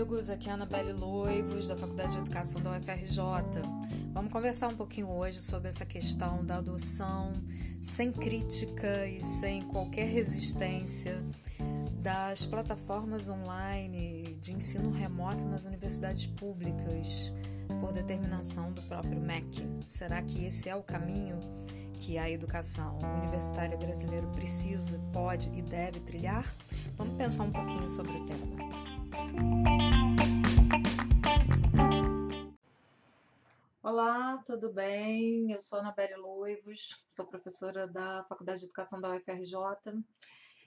amigos, aqui é a Anabelle Loivos, da Faculdade de Educação da UFRJ. Vamos conversar um pouquinho hoje sobre essa questão da adoção sem crítica e sem qualquer resistência das plataformas online de ensino remoto nas universidades públicas, por determinação do próprio MEC. Será que esse é o caminho que a educação universitária brasileira precisa, pode e deve trilhar? Vamos pensar um pouquinho sobre o tema. Olá, tudo bem? Eu sou Ana Bere Loivos, sou professora da Faculdade de Educação da UFRJ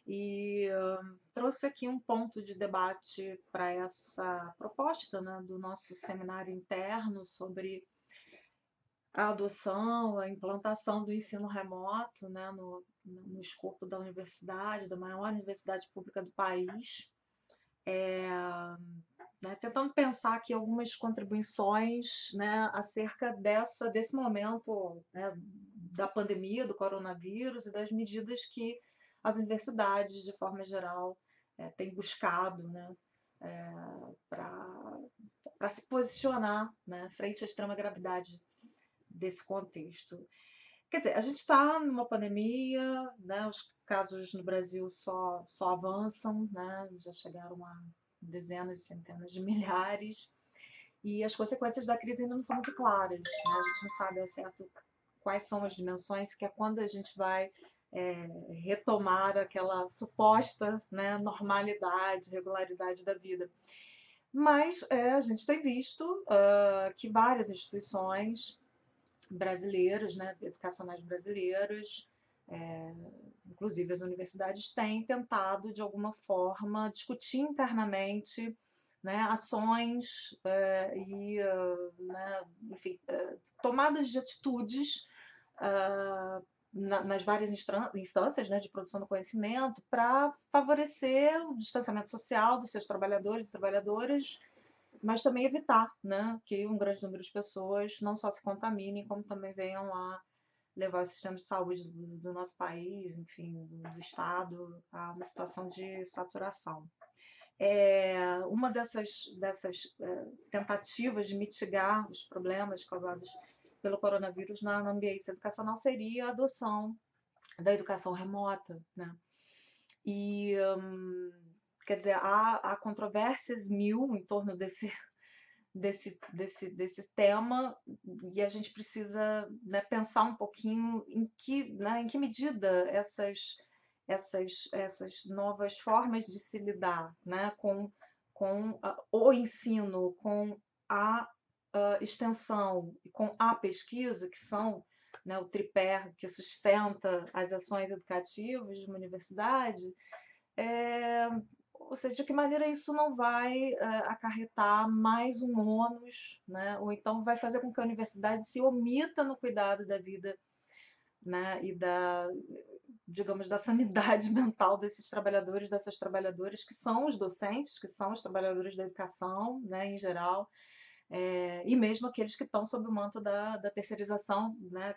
e uh, trouxe aqui um ponto de debate para essa proposta né, do nosso seminário interno sobre a adoção, a implantação do ensino remoto né, no, no escopo da universidade, da maior universidade pública do país. É, né, tentando pensar aqui algumas contribuições né, acerca dessa, desse momento né, da pandemia, do coronavírus e das medidas que as universidades, de forma geral, é, têm buscado né, é, para se posicionar né, frente à extrema gravidade desse contexto. Quer dizer, a gente está numa pandemia, né, os casos no Brasil só, só avançam, né, já chegaram a dezenas centenas de milhares, e as consequências da crise ainda não são muito claras. Né? A gente não sabe ao certo quais são as dimensões, que é quando a gente vai é, retomar aquela suposta né, normalidade, regularidade da vida. Mas é, a gente tem visto uh, que várias instituições brasileiras, né, educacionais brasileiras, é, inclusive as universidades têm tentado de alguma forma discutir internamente né, ações é, e uh, né, enfim, uh, tomadas de atitudes na, nas várias instâncias né, de produção do conhecimento para favorecer o distanciamento social dos seus trabalhadores e trabalhadoras, mas também evitar né, que um grande número de pessoas não só se contaminem, como também venham a levar o sistema de saúde do, do nosso país, enfim, do, do, Estado, a uma situação de saturação. É, uma dessas, dessas é, tentativas de mitigar os problemas causados pelo coronavírus na, na ambiência educacional seria a adoção da educação remota, né? E, hum, quer dizer, há, há controvérsias mil em torno desse, desse, desse, desse tema e a gente precisa né, pensar um pouquinho em que, né, em que medida essas, essas, essas novas formas de se lidar né, com, com o ensino, com a extensão e com a pesquisa, que são né, o tripé que sustenta as ações educativas de uma universidade, é, ou seja, de que maneira isso não vai uh, acarretar mais um ônus, né? ou então vai fazer com que a universidade se omita no cuidado da vida né? e da, digamos, da sanidade mental desses trabalhadores, dessas trabalhadoras, que são os docentes, que são os trabalhadores da educação, né, em geral, é, e mesmo aqueles que estão sob o manto da, da terceirização, né,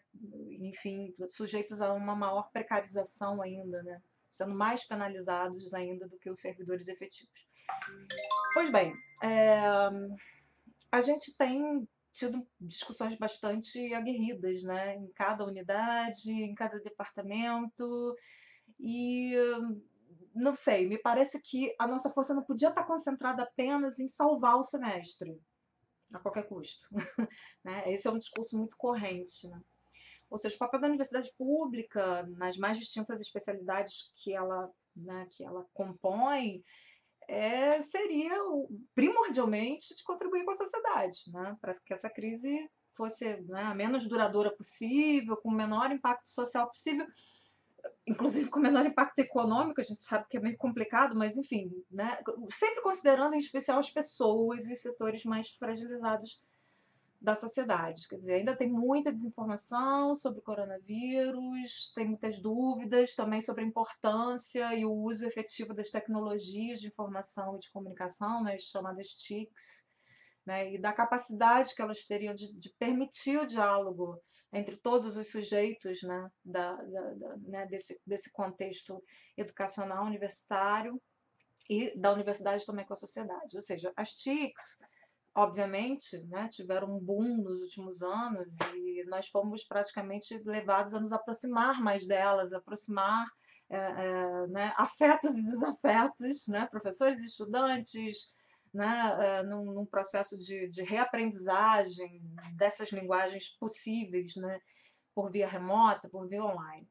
enfim, sujeitos a uma maior precarização ainda, né? Sendo mais penalizados ainda do que os servidores efetivos. Pois bem, é, a gente tem tido discussões bastante aguerridas, né, em cada unidade, em cada departamento, e não sei, me parece que a nossa força não podia estar concentrada apenas em salvar o semestre, a qualquer custo. né? Esse é um discurso muito corrente. Né? Ou seja, o papel da universidade pública, nas mais distintas especialidades que ela, né, que ela compõe, é, seria primordialmente de contribuir com a sociedade, né, para que essa crise fosse né, a menos duradoura possível, com o menor impacto social possível, inclusive com o menor impacto econômico, a gente sabe que é meio complicado, mas enfim, né, sempre considerando em especial as pessoas e os setores mais fragilizados da sociedade. Quer dizer, ainda tem muita desinformação sobre o coronavírus, tem muitas dúvidas também sobre a importância e o uso efetivo das tecnologias de informação e de comunicação, né, as chamadas TICs, né, e da capacidade que elas teriam de, de permitir o diálogo entre todos os sujeitos né, da, da, da, né, desse, desse contexto educacional universitário e da universidade também com a sociedade. Ou seja, as TICs, obviamente, né, tiveram um boom nos últimos anos e nós fomos praticamente levados a nos aproximar mais delas, aproximar é, é, né, afetos e desafetos, né, professores e estudantes, né, é, num, num, processo de, de, reaprendizagem dessas linguagens possíveis, né, por via remota, por via online.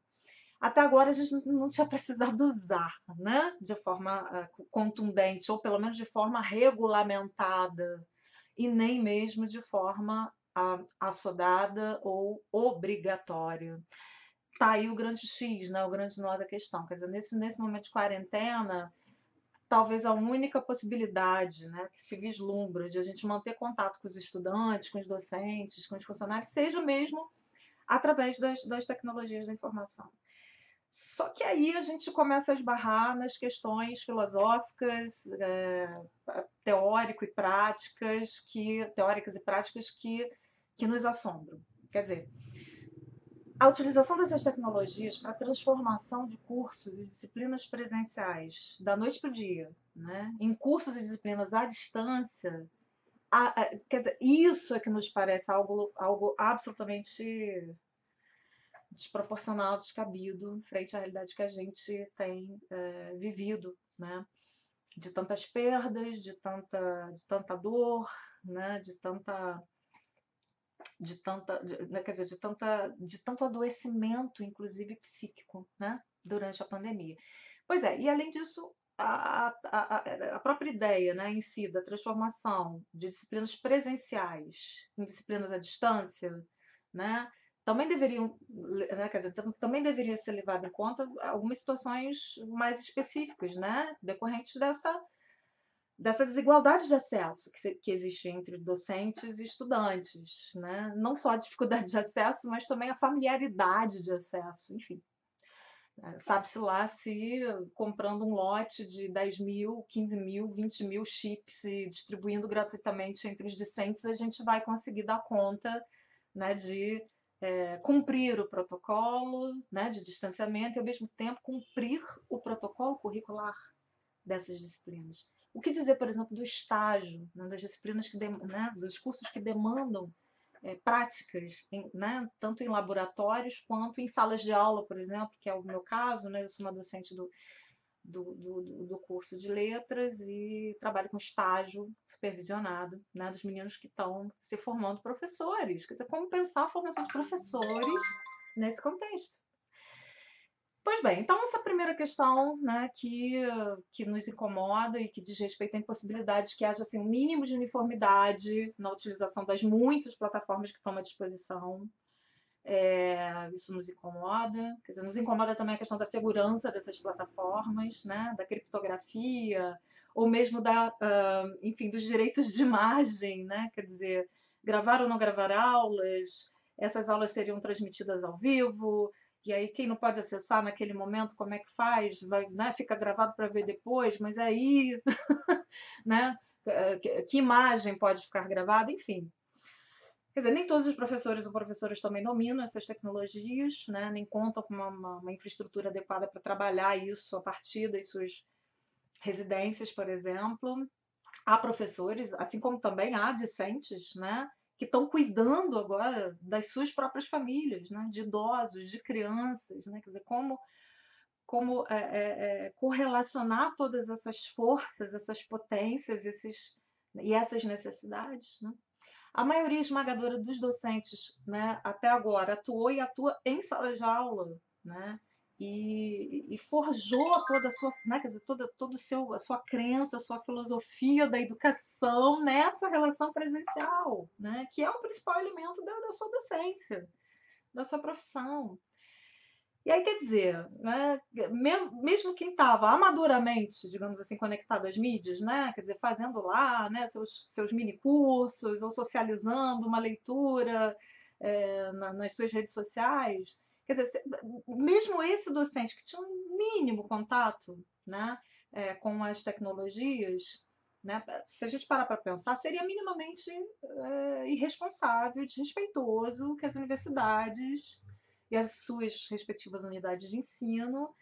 Até agora a gente não tinha precisado usar, né, de forma contundente, ou pelo menos de forma regulamentada, e nem mesmo de forma uh, assodada ou obrigatória. Tá aí o grande X, né, o grande nó da questão. Quer dizer, nesse, nesse momento de quarentena, talvez a única possibilidade né, que se vislumbra de a gente manter contato com os estudantes, com os docentes, com os funcionários, seja mesmo através das, das tecnologias da informação. Só que aí a gente começa a esbarrar nas questões filosóficas, é, teórico e práticas que teóricas e práticas que, que nos assombram. Quer dizer, a utilização dessas tecnologias para transformação de cursos e disciplinas presenciais da noite para o dia, né, em cursos e disciplinas à distância, a, a, quer dizer, isso é que nos parece algo, algo absolutamente desproporcional, descabido, frente à realidade que a gente tem é, vivido, né, de tantas perdas, de tanta, de tanta dor, né, de tanta de tanta, de, né, quer dizer, de tanta, de tanto adoecimento, inclusive psíquico, né, durante a pandemia. Pois é, e além disso, a, a, a, própria ideia né, em si da transformação de disciplinas presenciais em disciplinas à distância, né, também deveriam, né, quer dizer, também deveriam ser levadas em conta algumas situações mais específicas, né, decorrentes dessa dessa desigualdade de acesso que, que existe entre docentes e estudantes, né? Não só a dificuldade de acesso, mas também a familiaridade de acesso, enfim. É, sabe-se lá se comprando um lote de 10 mil, 15 mil, 20 mil chips e distribuindo gratuitamente entre os discentes, a gente vai conseguir dar conta né, de é, cumprir o protocolo né, de distanciamento e, ao mesmo tempo, cumprir o protocolo curricular dessas disciplinas. O que dizer, por exemplo, do estágio, né, das disciplinas que né, dos cursos que demandam é, práticas, em, né, tanto em laboratórios quanto em salas de aula, por exemplo, que é o meu caso, né, eu sou uma docente do, do, do, do curso de letras e trabalho com estágio supervisionado né, dos meninos que estão se formando professores. Quer dizer, como pensar a formação de professores nesse contexto? Pois bem, então essa primeira questão né, que, que nos incomoda e que diz respeito à impossibilidade de que haja assim, um mínimo de uniformidade na utilização das muitas plataformas que estão à disposição. É, isso nos incomoda. Quer dizer, nos incomoda também a questão da segurança dessas plataformas, né, da criptografia, ou mesmo da, uh, enfim, dos direitos de imagem, né? Quer dizer, gravar ou não gravar aulas, essas aulas seriam transmitidas ao vivo, e aí quem não pode acessar naquele momento, como é que faz? Vai, né? Fica gravado para ver depois, mas aí, né? Que imagem pode ficar gravada? Enfim. Quer dizer, nem todos os professores ou professoras também dominam essas tecnologias, né? nem contam com uma, uma, uma infraestrutura adequada para trabalhar isso a partir das suas residências, por exemplo. Há professores, assim como também há discentes, né? que estão cuidando agora das suas próprias famílias, né? de idosos, de crianças, né? quer dizer, como, como é, é, é, correlacionar todas essas forças, essas potências esses, e essas necessidades. Né? A maioria esmagadora dos docentes né, até agora atuou e atua em sala de aula, né? e, e, forjou toda a sua, né, quer dizer, toda, todo seu, a sua crença, a sua filosofia da educação nessa relação presencial, né, que é o principal elemento da, da sua docência, da sua profissão. E aí, quer dizer, né, mesmo quem estava amadoramente, digamos assim, conectado às mídias, né, quer dizer, fazendo lá né, seus, seus mini cursos ou socializando uma leitura é, na, nas suas redes sociais, Quer dizer, mesmo esse docente que tinha um mínimo contato né, é, com as tecnologias, né, se a gente parar para pensar, seria minimamente é, irresponsável, desrespeitoso que as universidades e as suas respectivas unidades de ensino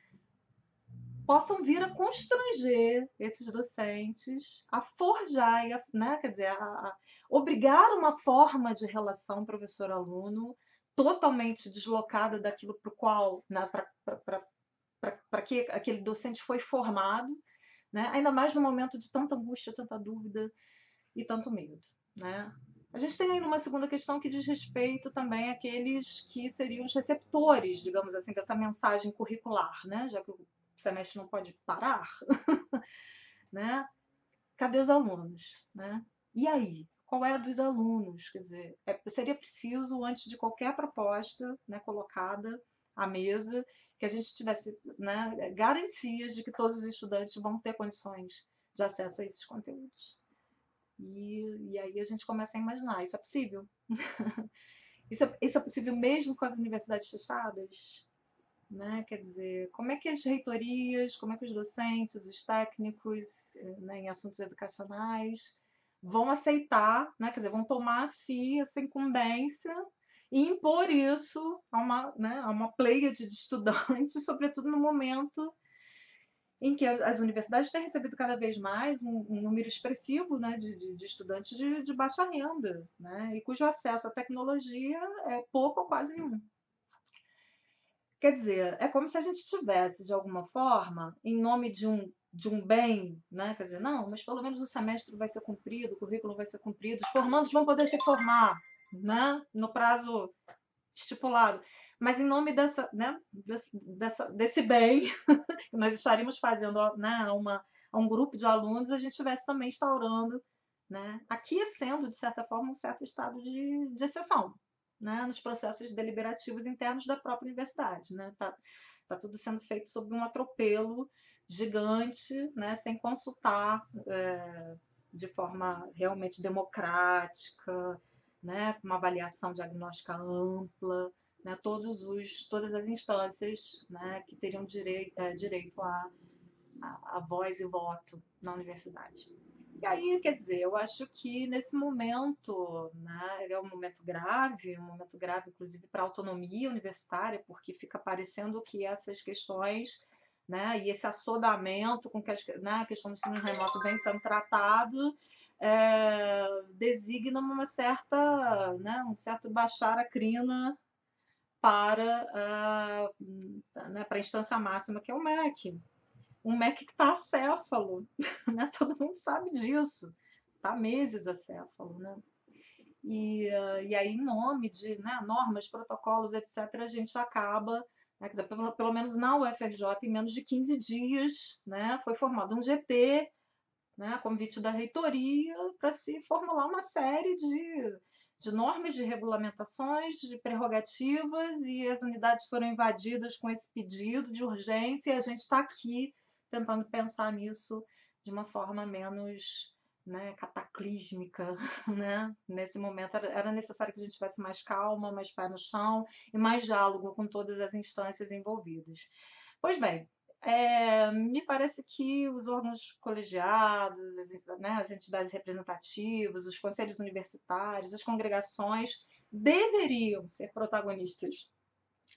possam vir a constranger esses docentes a forjar, né, quer dizer, a, a obrigar uma forma de relação professor-aluno totalmente deslocada daquilo para o qual, né, para que aquele docente foi formado, né, ainda mais no momento de tanta angústia, tanta dúvida e tanto medo. Né? A gente tem uma segunda questão que diz respeito também àqueles que seriam os receptores, digamos assim, dessa mensagem curricular, né? já que o semestre não pode parar. né? Cadê os alunos? Né? E aí? Qual é a dos alunos? Quer dizer, é, seria preciso, antes de qualquer proposta né, colocada à mesa, que a gente tivesse né, garantias de que todos os estudantes vão ter condições de acesso a esses conteúdos. E, e aí a gente começa a imaginar, isso é possível? isso, é, isso é possível mesmo com as universidades fechadas? Né? Quer dizer, como é que as reitorias, como é que os docentes, os técnicos né, em assuntos educacionais vão aceitar, né? quer dizer, vão tomar a si essa incumbência e impor isso a uma, né, a uma pleia de estudantes, sobretudo no momento em que as universidades têm recebido cada vez mais um, um número expressivo né, de, de, de estudantes de, de, baixa renda, né, e cujo acesso à tecnologia é pouco ou quase nenhum. Quer dizer, é como se a gente tivesse, de alguma forma, em nome de um, de um bem, né? quer dizer, não, mas pelo menos o semestre vai ser cumprido, o currículo vai ser cumprido, os formandos vão poder se formar né? no prazo estipulado mas em nome dessa, né, desse, dessa, desse bem que nós estaríamos fazendo né, a, uma, a um grupo de alunos, a gente estivesse também instaurando, né, aquecendo, de certa forma, um certo estado de, de exceção né, nos processos deliberativos internos da própria universidade. Né? Tá, tá tudo sendo feito sob um atropelo gigante, né, sem consultar é, de forma realmente democrática, né, uma avaliação diagnóstica ampla, né, todos os, todas as instâncias né, que teriam direi, é, direito a, a, a, voz e voto na universidade. E aí, quer dizer, eu acho que nesse momento, né, é um momento grave, um momento grave inclusive para a autonomia universitária, porque fica parecendo que essas questões né, e esse assodamento com que as, né, a questão do ensino remoto vem sendo tratado é, designa uma certa, né, um certo baixar a crina para, uh, né, para a instância máxima, que é o MEC. Um MEC que está acéfalo, né? todo mundo sabe disso, está meses acéfalo. Né? E, uh, e aí, em nome de né, normas, protocolos, etc., a gente acaba, né, dizer, pelo, pelo, menos na UFRJ, em menos de 15 dias, né, foi formado um GT, né, a convite da reitoria, para se formular uma série de de normas, de regulamentações, de prerrogativas, e as unidades foram invadidas com esse pedido de urgência, e a gente está aqui tentando pensar nisso de uma forma menos né, cataclísmica, né? Nesse momento era necessário que a gente tivesse mais calma, mais pé no chão e mais diálogo com todas as instâncias envolvidas. Pois bem, é, me parece que os órgãos colegiados, as, né, as entidades representativas, os conselhos universitários, as congregações deveriam ser protagonistas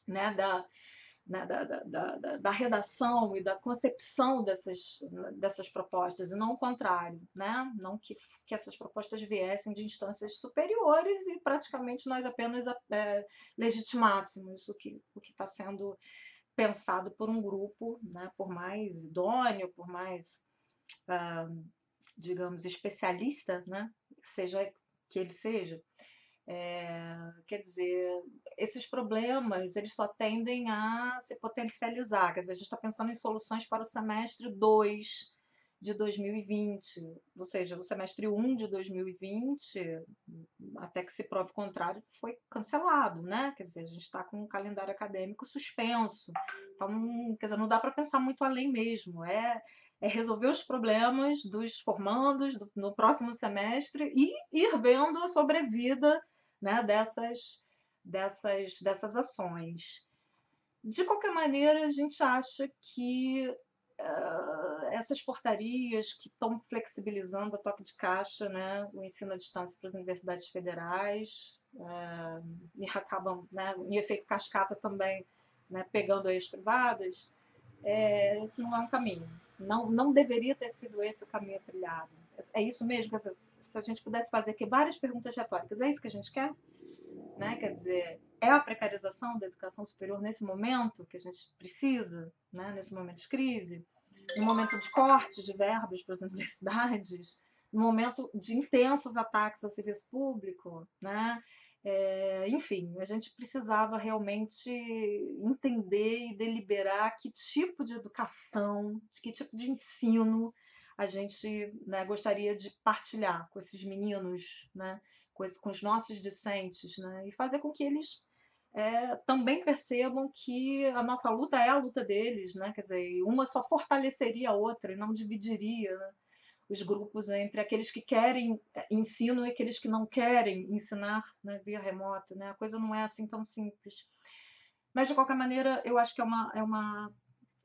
né, da, né, da, da, da, da, redação e da concepção dessas, dessas propostas, e não o contrário, né? não que, que essas propostas viessem de instâncias superiores e praticamente nós apenas é, legitimássemos o que o está sendo pensado por um grupo, né, por mais idôneo, por mais, uh, digamos, especialista, né, seja que ele seja. É, quer dizer, esses problemas eles só tendem a se potencializar. Quer dizer, a gente está pensando em soluções para o semestre 2 de 2020, ou seja, o semestre 1 de 2020, até que se prove o contrário, foi cancelado, né? Quer dizer, a gente está com um calendário acadêmico suspenso. Então, quer dizer, não dá para pensar muito além mesmo. É, é resolver os problemas dos formandos do, no próximo semestre e ir vendo a sobrevida né, dessas, dessas, dessas ações. De qualquer maneira, a gente acha que uh, essas portarias que estão flexibilizando a toque de caixa né, o ensino à distância para as universidades federais uh, e acabam, né, em efeito cascata também, né, pegando as privadas, é, esse não é um caminho. Não, não deveria ter sido esse o caminho trilhado. É isso mesmo? Se a gente pudesse fazer aqui várias perguntas retóricas, é isso que a gente quer? Né? Quer dizer, é a precarização da educação superior nesse momento que a gente precisa, né? nesse momento de crise, no momento de cortes de verbas para as universidades, no momento de intensos ataques ao serviço público, né? É, enfim, a gente precisava realmente entender e deliberar que tipo de educação, de que tipo de ensino a gente né, gostaria de partilhar com esses meninos, né, com, esse, com os nossos discentes, né, e fazer com que eles é, também percebam que a nossa luta é a luta deles, né, quer dizer, uma só fortaleceria a outra e não dividiria né, os grupos entre aqueles que querem é, ensino e aqueles que não querem ensinar né, via remota. Né, a coisa não é assim tão simples. Mas, de qualquer maneira, eu acho que é uma, é uma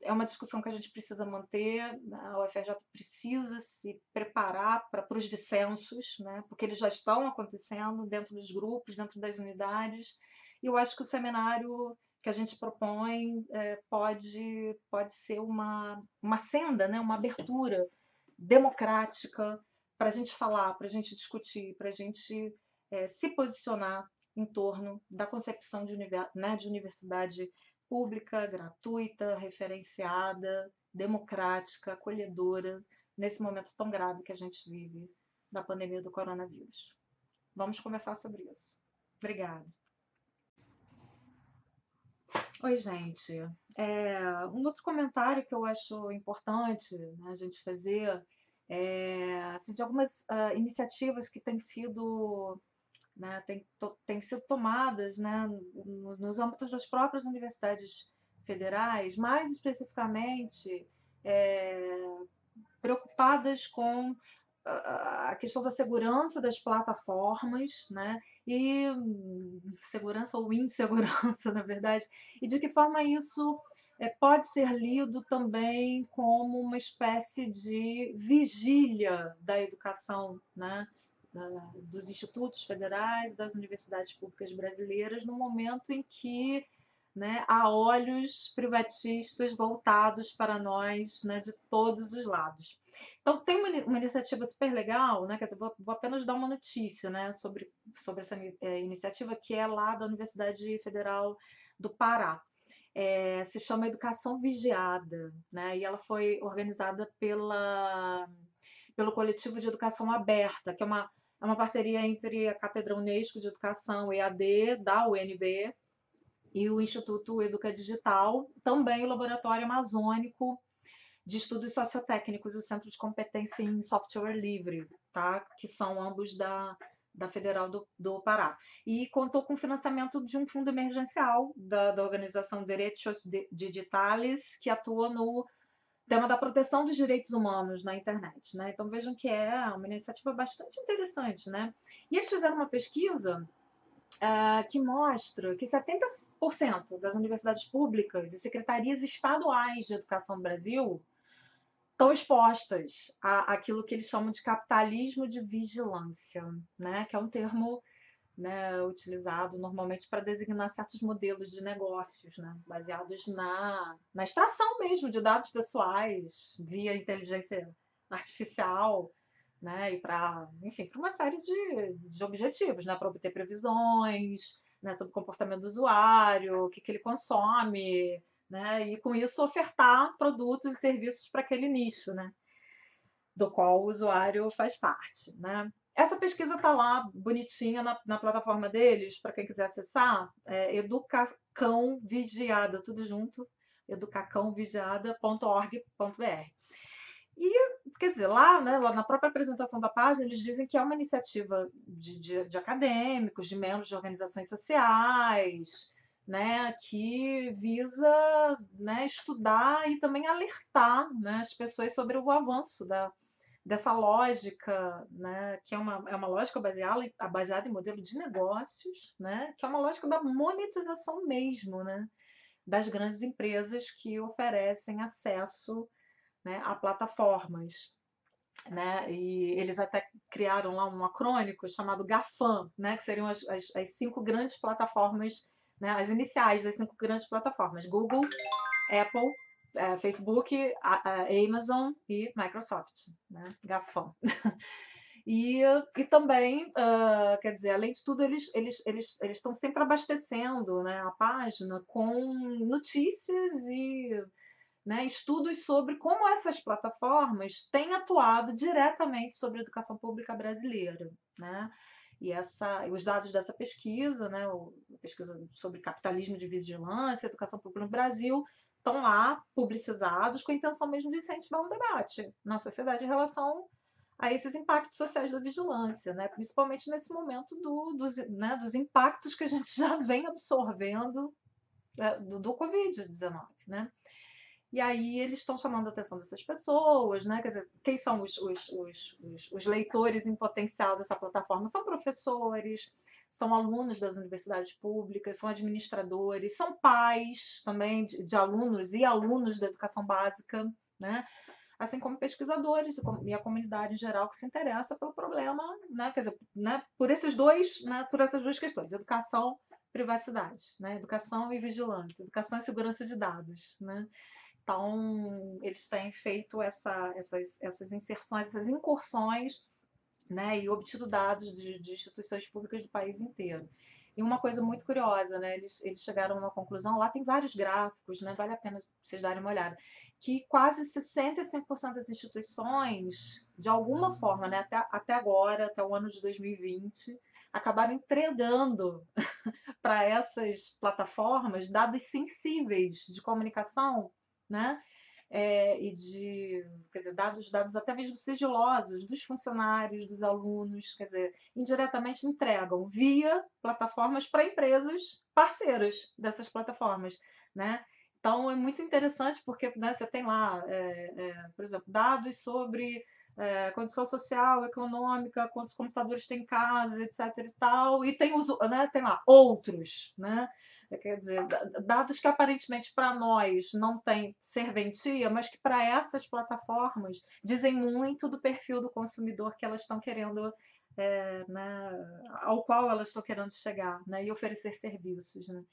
é uma discussão que a gente precisa manter, a UFRJ precisa se preparar para os dissensos, né, porque eles já estão acontecendo dentro dos grupos, dentro das unidades, e eu acho que o seminário que a gente propõe é, pode, pode ser uma, uma senda, né, uma abertura democrática para a gente falar, para a gente discutir, para a gente é, se posicionar em torno da concepção de, né, de universidade pública, gratuita, referenciada, democrática, acolhedora, nesse momento tão grave que a gente vive da pandemia do coronavírus. Vamos conversar sobre isso. Obrigada. Oi, gente. É, um outro comentário que eu acho importante né, a gente fazer é assim, de algumas uh, iniciativas que têm sido né, têm, to, sido tomadas né, nos, nos âmbitos das próprias universidades federais, mais especificamente é, preocupadas com a questão da segurança das plataformas, né? E segurança ou insegurança, na verdade, e de que forma isso é, pode ser lido também como uma espécie de vigília da educação, né? dos institutos federais, das universidades públicas brasileiras, no momento em que né, há olhos privatistas voltados para nós né, de todos os lados. Então, tem uma, uma iniciativa super legal, né, quer dizer, vou, vou, apenas dar uma notícia né, sobre, sobre essa é, iniciativa, que é lá da Universidade Federal do Pará. É, se chama Educação Vigiada, né, e ela foi organizada pela, pelo Coletivo de Educação Aberta, que é uma é uma parceria entre a Cátedra Unesco de Educação EAD da UNB e o Instituto Educa Digital, também o Laboratório Amazônico de Estudos Sociotécnicos, o Centro de Competência em Software Livre, tá? que são ambos da, da Federal do, do Pará. E contou com financiamento de um fundo emergencial da, da organização Direitos Digitales, que atua no tema da proteção dos direitos humanos na internet. Né? Então vejam que é uma iniciativa bastante interessante. Né? E eles fizeram uma pesquisa uh, que mostra que 70% das universidades públicas e secretarias estaduais de educação do Brasil estão expostas a aquilo que eles chamam de capitalismo de vigilância, né? que é um termo né, utilizado normalmente para designar certos modelos de negócios, né, baseados na, na extração mesmo de dados pessoais via inteligência artificial, né, e para, enfim, para uma série de, de objetivos, né, para obter previsões, né, sobre o comportamento do usuário, o que, que ele consome, né, e com isso ofertar produtos e serviços para aquele nicho, né, do qual o usuário faz parte, né. Essa pesquisa está lá bonitinha na, na, plataforma deles, para quem quiser acessar, é tudo junto, educacãovigiada.org.br. E, quer dizer, lá, né, lá na própria apresentação da página, eles dizem que é uma iniciativa de, de, de acadêmicos, de membros de organizações sociais, né, que visa né, estudar e também alertar né, as pessoas sobre o avanço da, dessa lógica, né, que é uma, é uma lógica baseada, baseada em modelo de negócios, né, que é uma lógica da monetização mesmo, né, das grandes empresas que oferecem acesso né, a plataformas. Né, e eles até criaram lá um acrônico chamado GAFAM, né, que seriam as, as, as cinco grandes plataformas, né, as iniciais das cinco grandes plataformas: Google, Apple, é, Facebook, a, a Amazon e Microsoft, né? GAFAM. E, e também, uh, quer dizer, além de tudo, eles eles eles eles estão sempre abastecendo né, a página com notícias e né, estudos sobre como essas plataformas têm atuado diretamente sobre a educação pública brasileira. Né? E essa, os dados dessa pesquisa, né, pesquisa sobre capitalismo de vigilância, educação pública no Brasil, estão lá publicizados com a intenção mesmo de incentivar um debate na sociedade em relação a esses impactos sociais da vigilância, né? principalmente nesse momento do, dos, né, dos impactos que a gente já vem absorvendo né, do, do Covid-19. Né? E aí eles estão chamando a atenção dessas pessoas, né? Quer dizer, quem são os, os, os, os, leitores em potencial dessa plataforma? São professores, são alunos das universidades públicas, são administradores, são pais também de, de alunos e alunos da educação básica, né? assim como pesquisadores e a comunidade em geral que se interessa pelo problema, né, quer dizer, né, por esses dois, né, por essas duas questões, educação, privacidade, né, educação e vigilância, educação e segurança de dados, né. Então, eles têm feito essa, essas, essas inserções, essas incursões, né, e obtido dados de, de instituições públicas do país inteiro. E uma coisa muito curiosa, né? Eles, eles chegaram a uma conclusão, lá tem vários gráficos, né? Vale a pena vocês darem uma olhada que quase 65% das instituições, de alguma forma, né, até, até agora, até o ano de 2020, acabaram entregando para essas plataformas dados sensíveis de comunicação, né? É, e de, quer dizer, dados, dados até mesmo sigilosos dos funcionários, dos alunos, quer dizer, indiretamente entregam via plataformas para empresas parceiras dessas plataformas, né? Então é muito interessante porque né, você tem lá, é, é, por exemplo, dados sobre é, condição social, econômica, quantos computadores tem em casa, etc. e tal, e tem, os, né, tem lá outros, né? Quer dizer, dados que aparentemente para nós não tem serventia, mas que para essas plataformas dizem muito do perfil do consumidor que elas estão querendo, é, né, ao qual elas estão querendo chegar, né, e oferecer serviços. Né?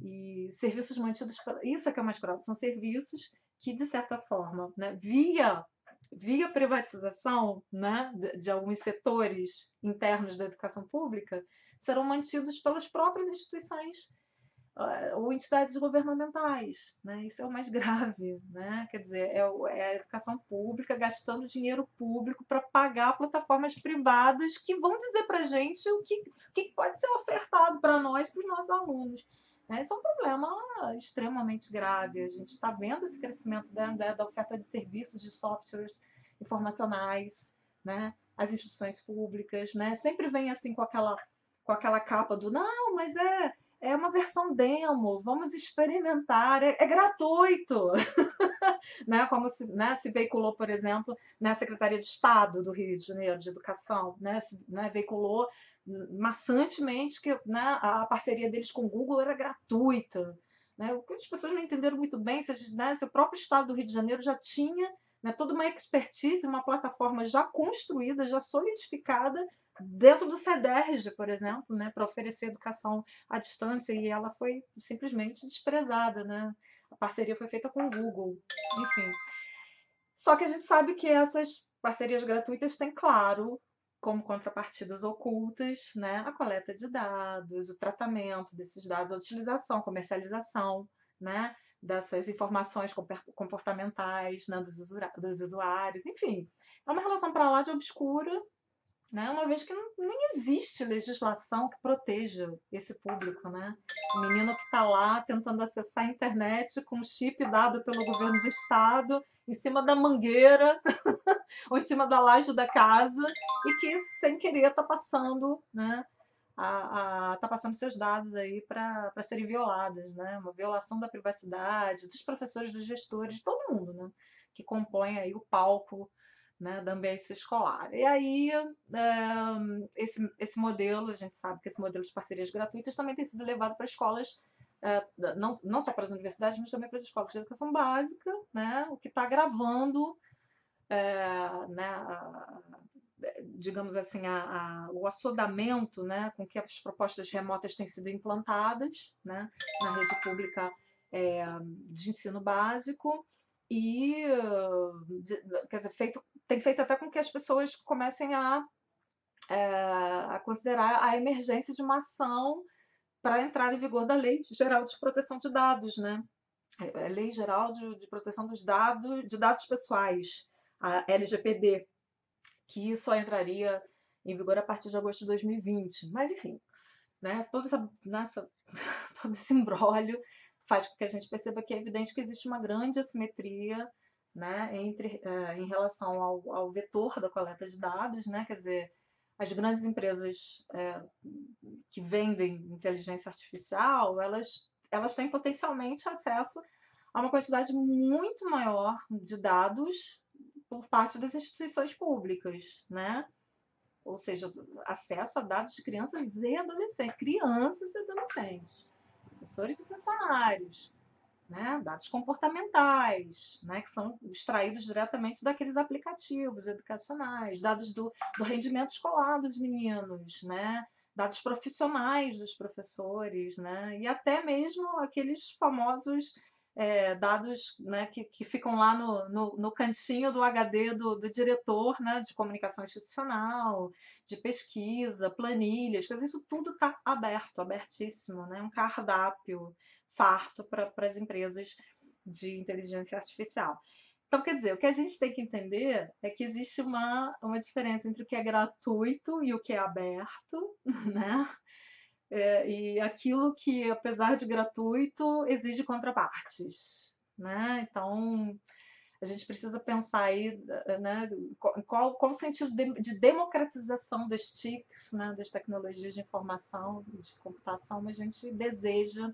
E serviços mantidos, isso é que é mais curioso, são serviços que, de certa forma, né, via, via privatização né, de, de alguns setores internos da educação pública, serão mantidos pelas próprias instituições uh, ou entidades governamentais. Né? Isso é o mais grave. Né? Quer dizer, é, é a educação pública gastando dinheiro público para pagar plataformas privadas que vão dizer para a gente o que, o que pode ser ofertado para nós, para os nossos alunos. Esse é um problema extremamente grave. A gente está vendo esse crescimento da, da, oferta de serviços, de softwares informacionais, né? as instituições públicas, né? sempre vem assim com aquela, com aquela capa do não, mas é, é uma versão demo, vamos experimentar, é, é gratuito. né? Como se, né, se veiculou, por exemplo, na Secretaria de Estado do Rio de Janeiro de Educação, né? Se, né, veiculou maçantemente que né, a parceria deles com o Google era gratuita. Né? O que as pessoas não entenderam muito bem, se, né, se o próprio estado do Rio de Janeiro já tinha né, toda uma expertise, uma plataforma já construída, já solidificada dentro do CEDERJ, por exemplo, né, para oferecer educação à distância, e ela foi simplesmente desprezada. Né? A parceria foi feita com o Google, enfim. Só que a gente sabe que essas parcerias gratuitas têm, claro, como contrapartidas ocultas, né, a coleta de dados, o tratamento desses dados, a utilização, comercialização, né, dessas informações comportamentais né, dos, usuários, enfim, é uma relação para lá de obscura né? uma vez que não, nem existe legislação que proteja esse público. Né? O menino que está lá tentando acessar a internet com um chip dado pelo governo do estado, em cima da mangueira ou em cima da laje da casa, e que sem querer está passando, né? A, a, tá passando seus dados aí para serem violados, né? Uma violação da privacidade dos professores, dos gestores, de todo mundo, né? Que compõe aí o palco né, da ambiência escolar. E aí, é, esse, esse modelo, a gente sabe que esse modelo de parcerias gratuitas também tem sido levado para escolas, é, não, não só para as universidades, mas também para as escolas de educação básica, né, o que está gravando, é, né, digamos assim, a, a, o assodamento né, com que as propostas remotas têm sido implantadas né, na rede pública é, de ensino básico e quer dizer, feito, tem feito até com que as pessoas comecem a, é, a considerar a emergência de uma ação para a entrada em vigor da Lei Geral de Proteção de Dados, né? É, é Lei Geral de, de Proteção dos Dados, de Dados Pessoais, a LGPD, que só entraria em vigor a partir de agosto de 2020. Mas, enfim, né, toda essa, nessa, todo esse embrólio faz com que a gente perceba que é evidente que existe uma grande assimetria né, entre, uh, em relação ao, ao, vetor da coleta de dados, né, quer dizer, as grandes empresas uh, que vendem inteligência artificial, elas, elas têm potencialmente acesso a uma quantidade muito maior de dados por parte das instituições públicas, né? Ou seja, acesso a dados de crianças e adolescentes, crianças e adolescentes professores e funcionários, né? dados comportamentais, né? que são extraídos diretamente daqueles aplicativos educacionais, dados do, do rendimento escolar dos meninos, né? dados profissionais dos professores, né? e até mesmo aqueles famosos é, dados né, que, que ficam lá no, no, no cantinho do HD do, do, diretor né, de comunicação institucional, de pesquisa, planilhas, coisas, isso tudo está aberto, abertíssimo, né, um cardápio farto para as empresas de inteligência artificial. Então, quer dizer, o que a gente tem que entender é que existe uma, uma diferença entre o que é gratuito e o que é aberto, né? É, e aquilo que, apesar de gratuito, exige contrapartes. Né? Então, a gente precisa pensar aí né, qual, qual o sentido de, de democratização das TICs, né, das tecnologias de informação, de computação, a gente deseja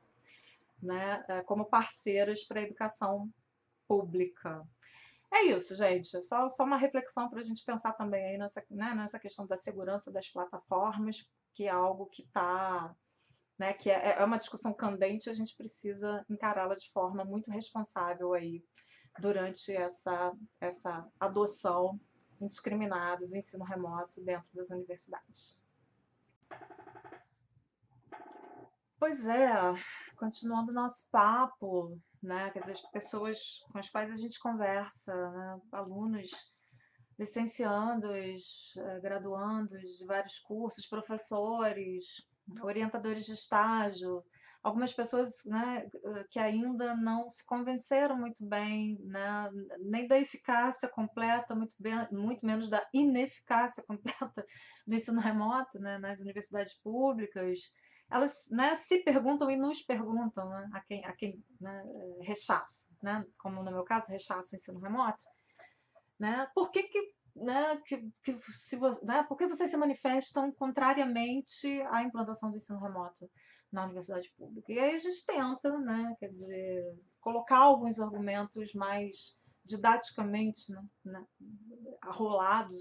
né, é, como parceiras para a educação pública. É isso, gente. Só, só uma reflexão para a gente pensar também aí nessa, né, nessa questão da segurança das plataformas, que é algo que está, né, que é, é uma discussão candente, a gente precisa encará-la de forma muito responsável aí durante essa, essa adoção indiscriminada do ensino remoto dentro das universidades. Pois é, continuando nosso papo, né, quer dizer, as pessoas com as quais a gente conversa, né, alunos licenciandos, eh, graduandos de vários cursos, professores, orientadores de estágio, algumas pessoas né, eh, que ainda não se convenceram muito bem, né, nem da eficácia completa, muito, bem, muito menos da ineficácia completa do ensino remoto né, nas universidades públicas, elas né, se perguntam e nos perguntam né, a quem, a quem né, rechaça, né, como no meu caso, rechaça o ensino remoto, né? Por que, que, né, que, que se, né, por que vocês se manifestam contrariamente à implantação do ensino remoto na universidade pública? E aí a gente tenta, né, quer dizer, colocar alguns argumentos mais didaticamente né, né, arrolados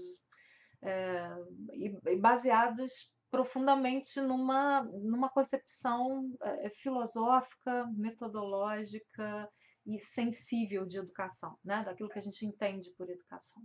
é, e, e baseados profundamente numa, numa concepção é, filosófica, metodológica e sensível de educação, né? daquilo que a gente entende por educação.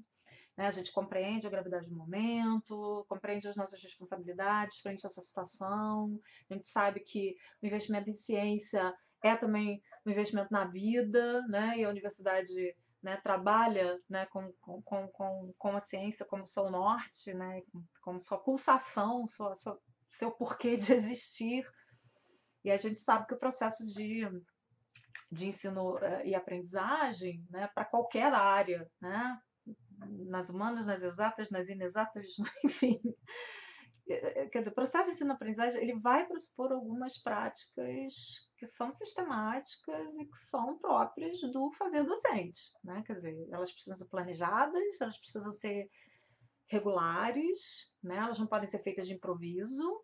Né? A gente compreende a gravidade do momento, compreende as nossas responsabilidades frente a essa situação, a gente sabe que o investimento em ciência é também um investimento na vida, né? e a universidade né, trabalha né, com, com, com, com a ciência como seu norte, né, como sua pulsação, sua, sua, seu porquê de existir. E a gente sabe que o processo de de ensino eh, e aprendizagem né, para qualquer área, né, nas humanas, nas exatas, nas inexatas, enfim. Eh, eh, quer dizer, o processo de ensino-aprendizagem ele vai pressupor algumas práticas que são sistemáticas e que são próprias do fazer docente. Né? Quer dizer, elas precisam ser planejadas, elas precisam ser regulares, né? elas não podem ser feitas de improviso,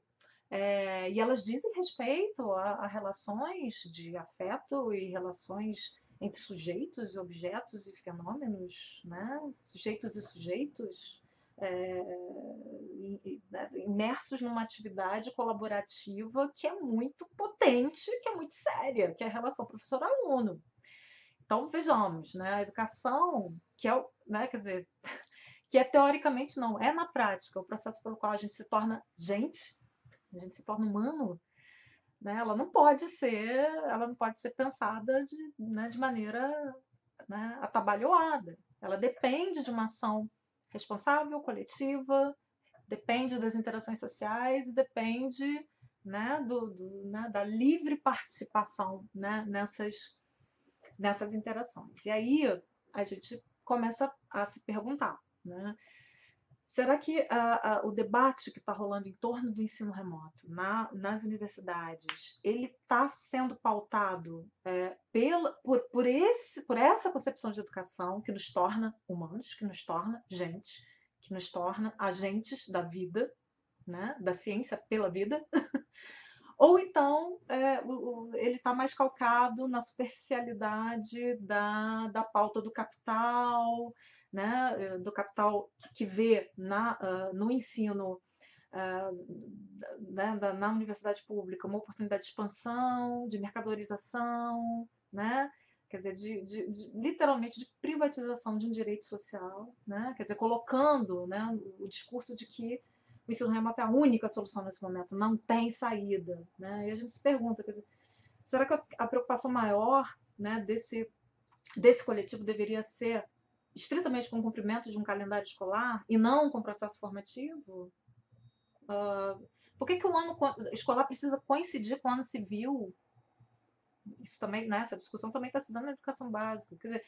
é, e elas dizem respeito a, a, relações de afeto e relações entre sujeitos e objetos e fenômenos, né? sujeitos e sujeitos, é, né, imersos numa atividade colaborativa que é muito potente, que é muito séria, que é a relação professor-aluno. Então, vejamos, né, a educação, que é, né, quer dizer, que é teoricamente não, é na prática o processo pelo qual a gente se torna gente, a gente se torna humano, né, ela não pode ser, ela não pode ser pensada de, né, de maneira né, atabalhoada. Ela depende de uma ação responsável, coletiva, depende das interações sociais e depende né, do, do né, da livre participação né, nessas, nessas interações. E aí a gente começa a se perguntar, né, Será que o debate que está rolando em torno do ensino remoto na, nas universidades, ele está sendo pautado é, pela, por, por, esse, por essa concepção de educação que nos torna humanos, que nos torna gente, que nos torna agentes da vida, né, da ciência pela vida, ou então é, o, ele está mais calcado na superficialidade da, da pauta do capital, né, eh, do capital que vê na, uh, no ensino uh, né, da, na universidade pública uma oportunidade de expansão, de mercadorização, né, quer dizer, de, de, de, literalmente de privatização de um direito social, né, quer dizer, colocando né, o discurso de que o ensino remoto é a única solução nesse momento, não tem saída. Né? E a gente se pergunta, quer dizer, será que a preocupação maior né, desse, desse coletivo deveria ser estritamente com o cumprimento de um calendário escolar e não com o processo formativo? Uh, por que, que o ano escolar precisa coincidir com o ano civil? Isso também, né, essa discussão também está se dando na educação básica. Quer dizer,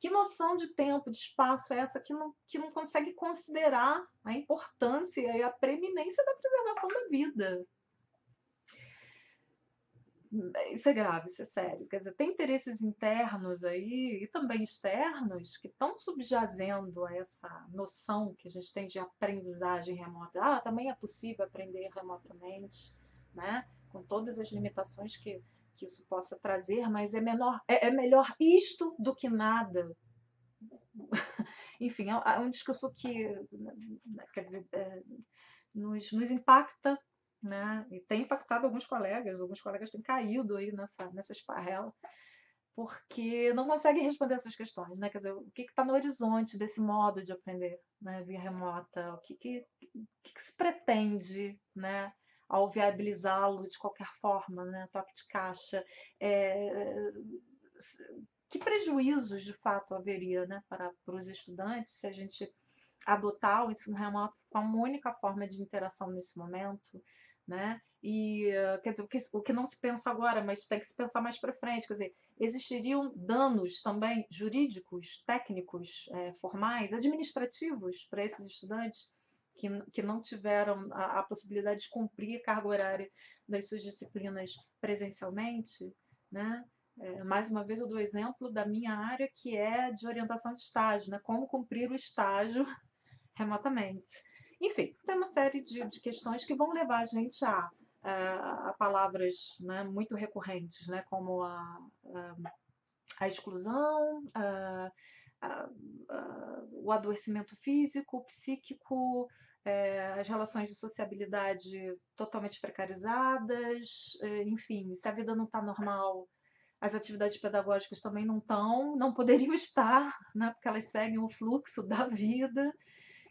que noção de tempo, de espaço é essa que não, que não consegue considerar a importância e a preeminência da preservação da vida? Isso é grave, isso é sério. Quer dizer, tem interesses internos aí e também externos que estão subjazendo a essa noção que a gente tem de aprendizagem remota. Ah, também é possível aprender remotamente, né? Com todas as limitações que, que isso possa trazer, mas é, menor, é, é melhor isto do que nada. Enfim, é, é um discurso que, né, quer dizer, é, nos, nos impacta né? E tem impactado alguns colegas, alguns colegas têm caído aí nessa, nessa esparrela, porque não conseguem responder essas questões, né? Quer dizer, o que está no horizonte desse modo de aprender né, via remota? O que, que, que, que se pretende, né? Ao viabilizá-lo de qualquer forma, né? Toque de caixa. É, que prejuízos, de fato, haveria né, para, para os estudantes se a gente adotar o ensino remoto como única forma de interação nesse momento? Né? E, quer dizer, o que, o que não se pensa agora, mas tem que se pensar mais para frente, quer dizer, existiriam danos também jurídicos, técnicos, é, formais, administrativos para esses estudantes que, que não tiveram a, a possibilidade de cumprir a carga horária das suas disciplinas presencialmente, né? É, mais uma vez eu dou exemplo da minha área que é de orientação de estágio, né? como cumprir o estágio remotamente. Enfim, tem uma série de, de questões que vão levar a gente a, a, a palavras né, muito recorrentes, né, como a, a exclusão, o adoecimento físico, psíquico, é, as relações de sociabilidade totalmente precarizadas, é, enfim, se a vida não está normal, as atividades pedagógicas também não estão, não poderiam estar, né, porque elas seguem o fluxo da vida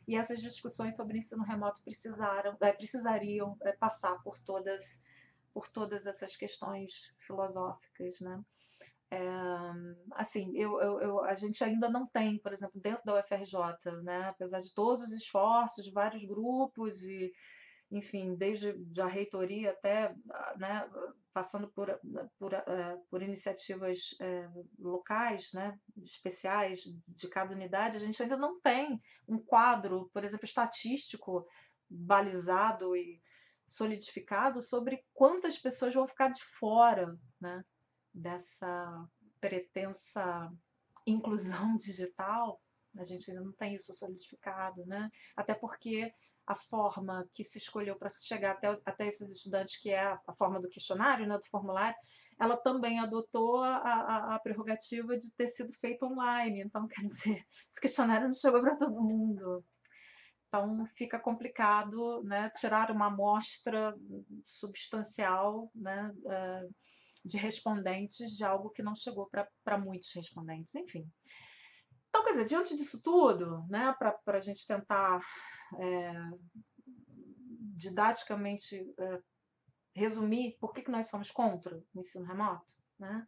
e essas discussões sobre ensino remoto precisaram, é, precisariam é, passar por todas, por todas essas questões filosóficas, né? É, assim, eu, eu, eu, a gente ainda não tem, por exemplo, dentro da UFRJ, né, apesar de todos os esforços de vários grupos e enfim, desde a reitoria até, né, passando por, por, uh, por iniciativas uh, locais, né, especiais de cada unidade, a gente ainda não tem um quadro, por exemplo, estatístico balizado e solidificado sobre quantas pessoas vão ficar de fora né, dessa pretensa inclusão digital. A gente ainda não tem isso solidificado, né? Até porque a forma que se escolheu para se chegar até, até esses estudantes, que é a, a forma do questionário, né, do formulário, ela também adotou a, a, a, prerrogativa de ter sido feito online. Então, quer dizer, esse questionário não chegou para todo mundo. Então, fica complicado né, tirar uma amostra substancial né, eh, de respondentes de algo que não chegou para muitos respondentes. Enfim. Então, quer dizer, diante disso tudo, né, para a gente tentar é, didaticamente é, resumir por que, que nós somos contra o ensino remoto, né?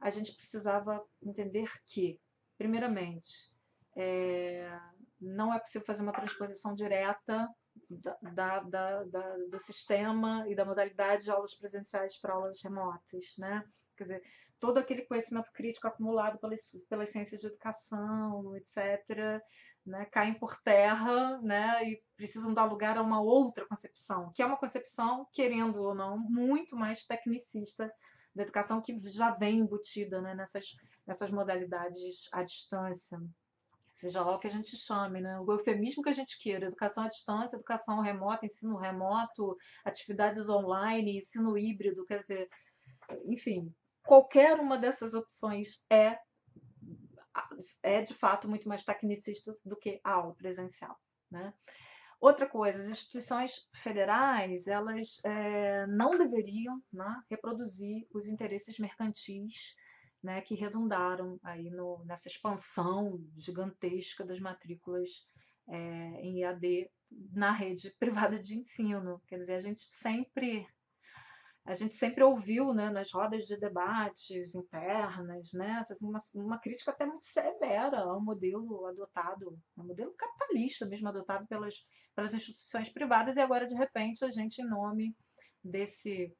a gente precisava entender que, primeiramente, é, não é possível fazer uma transposição direta da, da, da, do sistema e da modalidade de aulas presenciais para aulas remotas, né? Quer dizer, todo aquele conhecimento crítico acumulado pelas, pelas ciências de educação, etc., né, caem por terra né, e precisam dar lugar a uma outra concepção, que é uma concepção, querendo ou não, muito mais tecnicista da educação que já vem embutida né, nessas, nessas modalidades à distância, seja lá o que a gente chame, né? o eufemismo que a gente queira, educação à distância, educação remota, ensino remoto, atividades online, ensino híbrido, quer dizer, enfim, qualquer uma dessas opções é, é de fato muito mais tecnicista do que a aula presencial. Né? Outra coisa, as instituições federais elas é, não deveriam né, reproduzir os interesses mercantis né, que redundaram aí no, nessa expansão gigantesca das matrículas é, em IAD na rede privada de ensino. Quer dizer, a gente sempre a gente sempre ouviu né, nas rodas de debates internas né, uma, uma crítica até muito severa ao modelo adotado, ao modelo capitalista mesmo adotado pelas, pelas instituições privadas, e agora, de repente, a gente, em nome desse,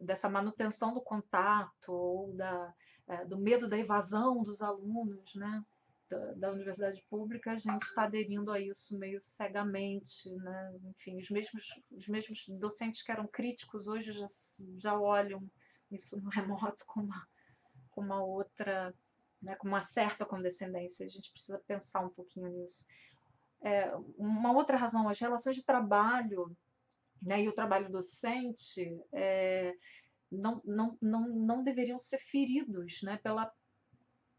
dessa manutenção do contato ou da, é, do medo da evasão dos alunos, né? Da, da universidade pública, a gente está aderindo a isso meio cegamente, né? Enfim, os mesmos, os mesmos docentes que eram críticos hoje já, já olham isso no remoto com uma, com uma outra, né? com uma certa condescendência. A gente precisa pensar um pouquinho nisso. É, uma outra razão, as relações de trabalho né, e o trabalho docente é, não, não, não, não deveriam ser feridos né, pela,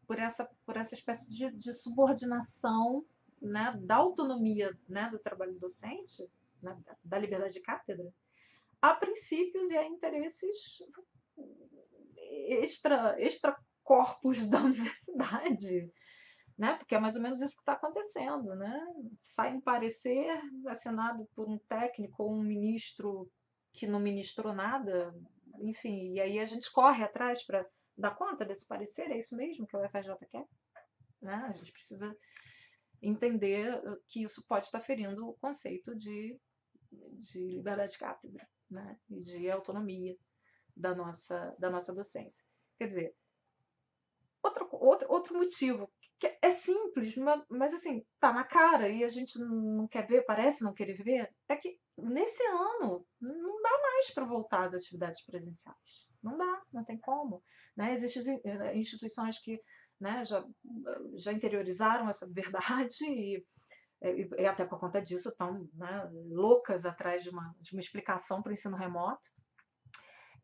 por, essa, por essa espécie de, de subordinação né, da autonomia né, do trabalho docente, né, da liberdade de cátedra, a princípios e a interesses extra, extra corpos da universidade, né? Porque é mais ou menos isso que está acontecendo, né? Sai um parecer assinado por um técnico ou um ministro que não ministrou nada, enfim, e aí a gente corre atrás para dar conta desse parecer, é isso mesmo que o FRJ quer? Né? A gente precisa entender que isso pode estar ferindo o conceito de, de liberdade de cátedra né? e de autonomia da nossa, da nossa docência. Quer dizer, outro, outro, outro motivo que é simples, mas, mas assim, tá na cara e a gente não quer ver, parece não querer ver, é que nesse ano não dá mais para voltar às atividades presenciais. Não dá, não tem como. Né? Existem eh, instituições que né, já, já interiorizaram essa verdade e, e, e até por conta disso estão né, loucas atrás de uma, de uma explicação para o ensino remoto.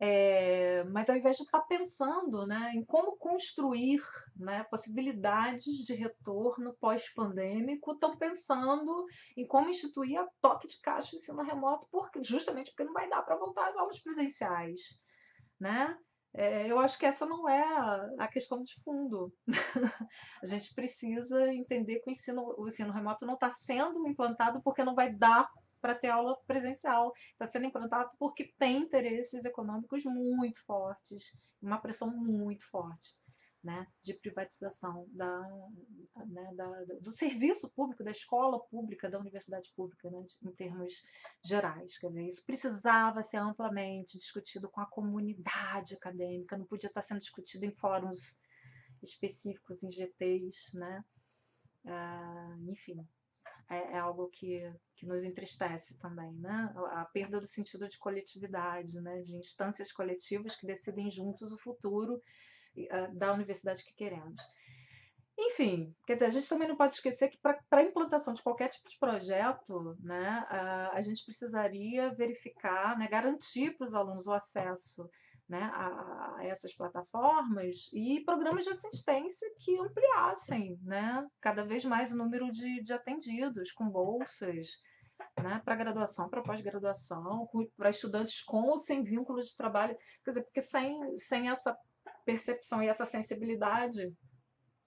É, mas ao invés de estar tá pensando né, em como construir né, possibilidades de retorno pós-pandêmico, estão pensando em como instituir a toque de caixa o ensino remoto, porque, justamente porque não vai dar para voltar às aulas presenciais. Né? É, eu acho que essa não é a questão de fundo. a gente precisa entender que o ensino, o ensino remoto não está sendo implantado porque não vai dar para ter aula presencial. Está sendo implantado porque tem interesses econômicos muito fortes, uma pressão muito forte. Né, de privatização da, né, da, do serviço público, da escola pública, da universidade pública, né, em termos gerais. Quer dizer, isso precisava ser amplamente discutido com a comunidade acadêmica, não podia estar sendo discutido em fóruns específicos, em GTs, né? Ah, enfim, é, é algo que, que nos entristece também, né? A perda do sentido de coletividade, né? De instâncias coletivas que decidem juntos o futuro da universidade que queremos. Enfim, quer dizer, a gente também não pode esquecer que para a implantação de qualquer tipo de projeto, né, a, a gente precisaria verificar, né, garantir para os alunos o acesso né, a, a, essas plataformas e programas de assistência que ampliassem né, cada vez mais o número de, de atendidos com bolsas né, para graduação, para pós-graduação, para estudantes com ou sem vínculo de trabalho. Quer dizer, porque sem, sem essa percepção e essa sensibilidade,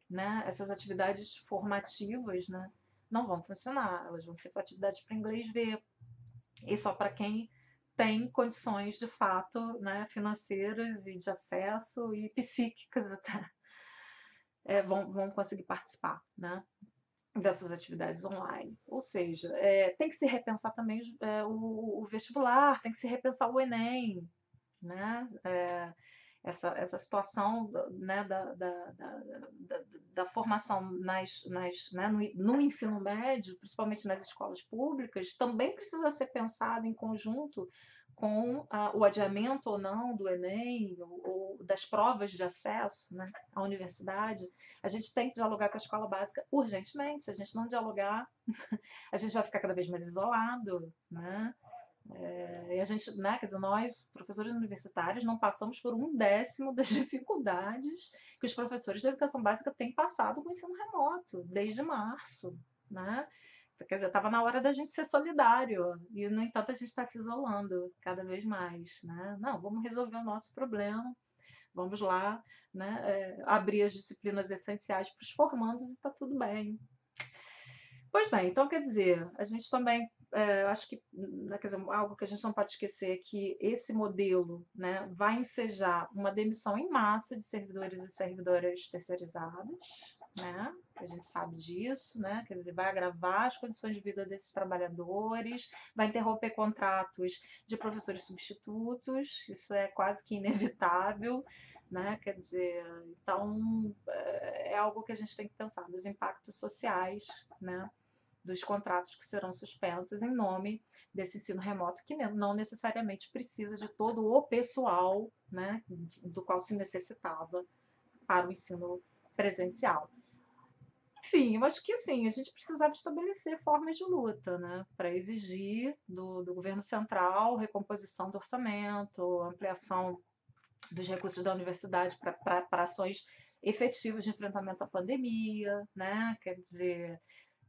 né, essas atividades formativas né, não vão funcionar. Elas vão ser atividades para inglês ver. E só para quem têm condições de fato né, financeiras e de acesso e psíquicas até é, vão, vão conseguir participar né, dessas atividades online. Ou seja, é, tem que se repensar também é, o, o, vestibular, tem que se repensar o Enem, né? É, essa, essa situação né, da, da, da, da, formação nas, nas, né, no, no, ensino médio, principalmente nas escolas públicas, também precisa ser pensado em conjunto com o adiamento ou não do Enem ou, ou, das provas de acesso né, à universidade. A gente tem que dialogar com a escola básica urgentemente. Se a gente não dialogar, a gente vai ficar cada vez mais isolado, né? É, e a gente, né, quer dizer, nós, professores universitários, não passamos por um décimo das dificuldades que os professores de educação básica têm passado com o ensino remoto, desde março, né? Quer dizer, estava na hora da gente ser solidário, e no entanto a gente está se isolando cada vez mais, né? Não, vamos resolver o nosso problema, vamos lá, né, é, abrir as disciplinas essenciais para os formandos e está tudo bem. Pois bem, então quer dizer, a gente também é, acho que né, dizer, algo que a gente não pode esquecer é que esse modelo né, vai ensejar uma demissão em massa de servidores e servidoras terceirizadas, né? A gente sabe disso, né? Quer dizer, vai agravar as condições de vida desses trabalhadores, vai interromper contratos de professores substitutos, isso é quase que inevitável, né? Quer dizer, então é, é algo que a gente tem que pensar nos impactos sociais, né? Dos contratos que serão suspensos em nome desse ensino remoto, que não necessariamente precisa de todo o pessoal né, do qual se necessitava para o ensino presencial. Enfim, eu acho que assim, a gente precisava estabelecer formas de luta, né, para exigir do, do governo central recomposição do orçamento, ampliação dos recursos da universidade para ações efetivas de enfrentamento à pandemia, né, quer dizer,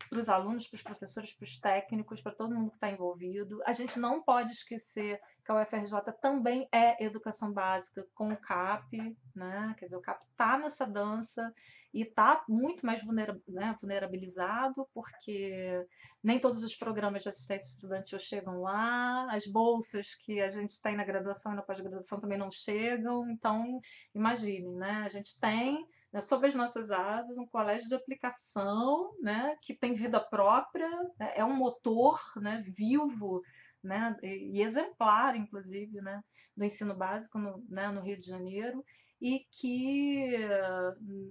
para os alunos, para os professores, para os técnicos, para todo mundo que está envolvido. A gente não pode esquecer que a UFRJ também é educação básica com o CAP, né? Quer dizer, o CAP está nessa dança e está muito mais né, vulnerabilizado, porque nem todos os programas de assistência estudantil chegam lá, as bolsas que a gente tem na graduação e na pós-graduação também não chegam. Então, imaginem, né? A gente tem né, sob as nossas asas, um colégio de aplicação né, que tem vida própria, né, é um motor né, vivo né, e, exemplar, inclusive, né, do ensino básico no, né, no Rio de Janeiro e que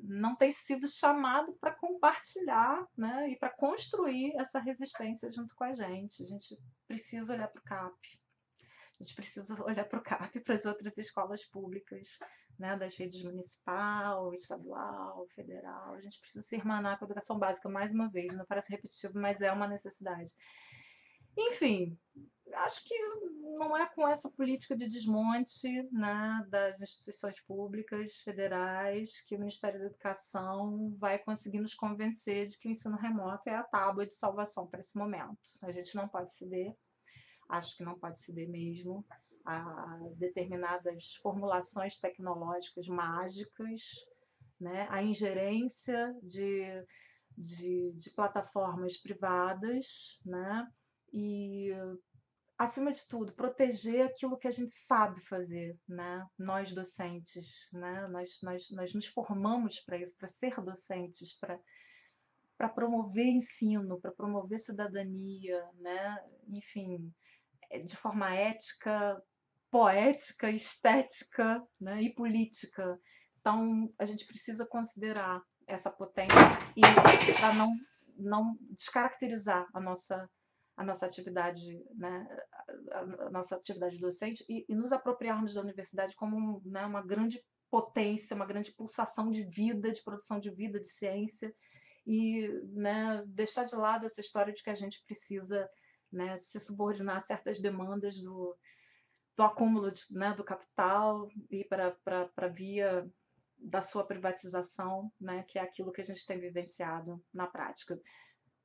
não tem sido chamado para compartilhar né, e para construir essa resistência junto com a gente. A gente precisa olhar para o CAP, a gente precisa olhar para o CAP e para as outras escolas públicas né, das redes municipal, estadual, federal. A gente precisa se irmanar com a educação básica mais uma vez, não parece repetitivo, mas é uma necessidade. Enfim, acho que não é com essa política de desmonte né, das instituições públicas federais que o Ministério da Educação vai conseguir nos convencer de que o ensino remoto é a tábua de salvação para esse momento. A gente não pode ceder, acho que não pode ceder mesmo a determinadas formulações tecnológicas mágicas, né? a ingerência de, de, de plataformas privadas, né? e, acima de tudo, proteger aquilo que a gente sabe fazer, né? nós docentes. Né? Nós, nós, nós nos formamos para isso, para ser docentes, para para promover ensino, para promover cidadania, né? enfim, de forma ética, poética, estética né, e política. Então, a gente precisa considerar essa potência e para não, não descaracterizar a nossa, a nossa atividade, né, a, nossa atividade docente e, e, nos apropriarmos da universidade como né, uma grande potência, uma grande pulsação de vida, de produção de vida, de ciência e né, deixar de lado essa história de que a gente precisa né, se subordinar a certas demandas do, do acúmulo de, né, do capital e para a via da sua privatização, né, que é aquilo que a gente tem vivenciado na prática.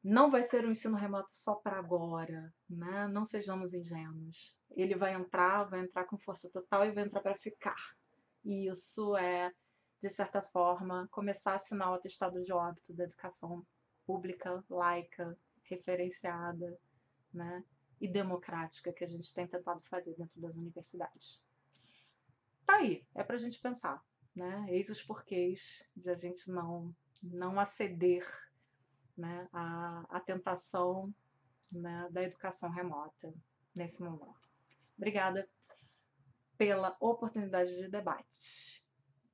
Não vai ser um ensino remoto só para agora, né? não sejamos ingênuos. Ele vai entrar, vai entrar com força total e vai entrar para ficar. E isso é, de certa forma, começar a assinar o atestado de óbito da educação pública, laica, referenciada, né? E democrática que a gente tem tentado fazer dentro das universidades. Tá aí, é para a gente pensar, né? Eis os porquês de a gente não, não aceder né, à, à tentação né, da educação remota nesse momento. Obrigada pela oportunidade de debate.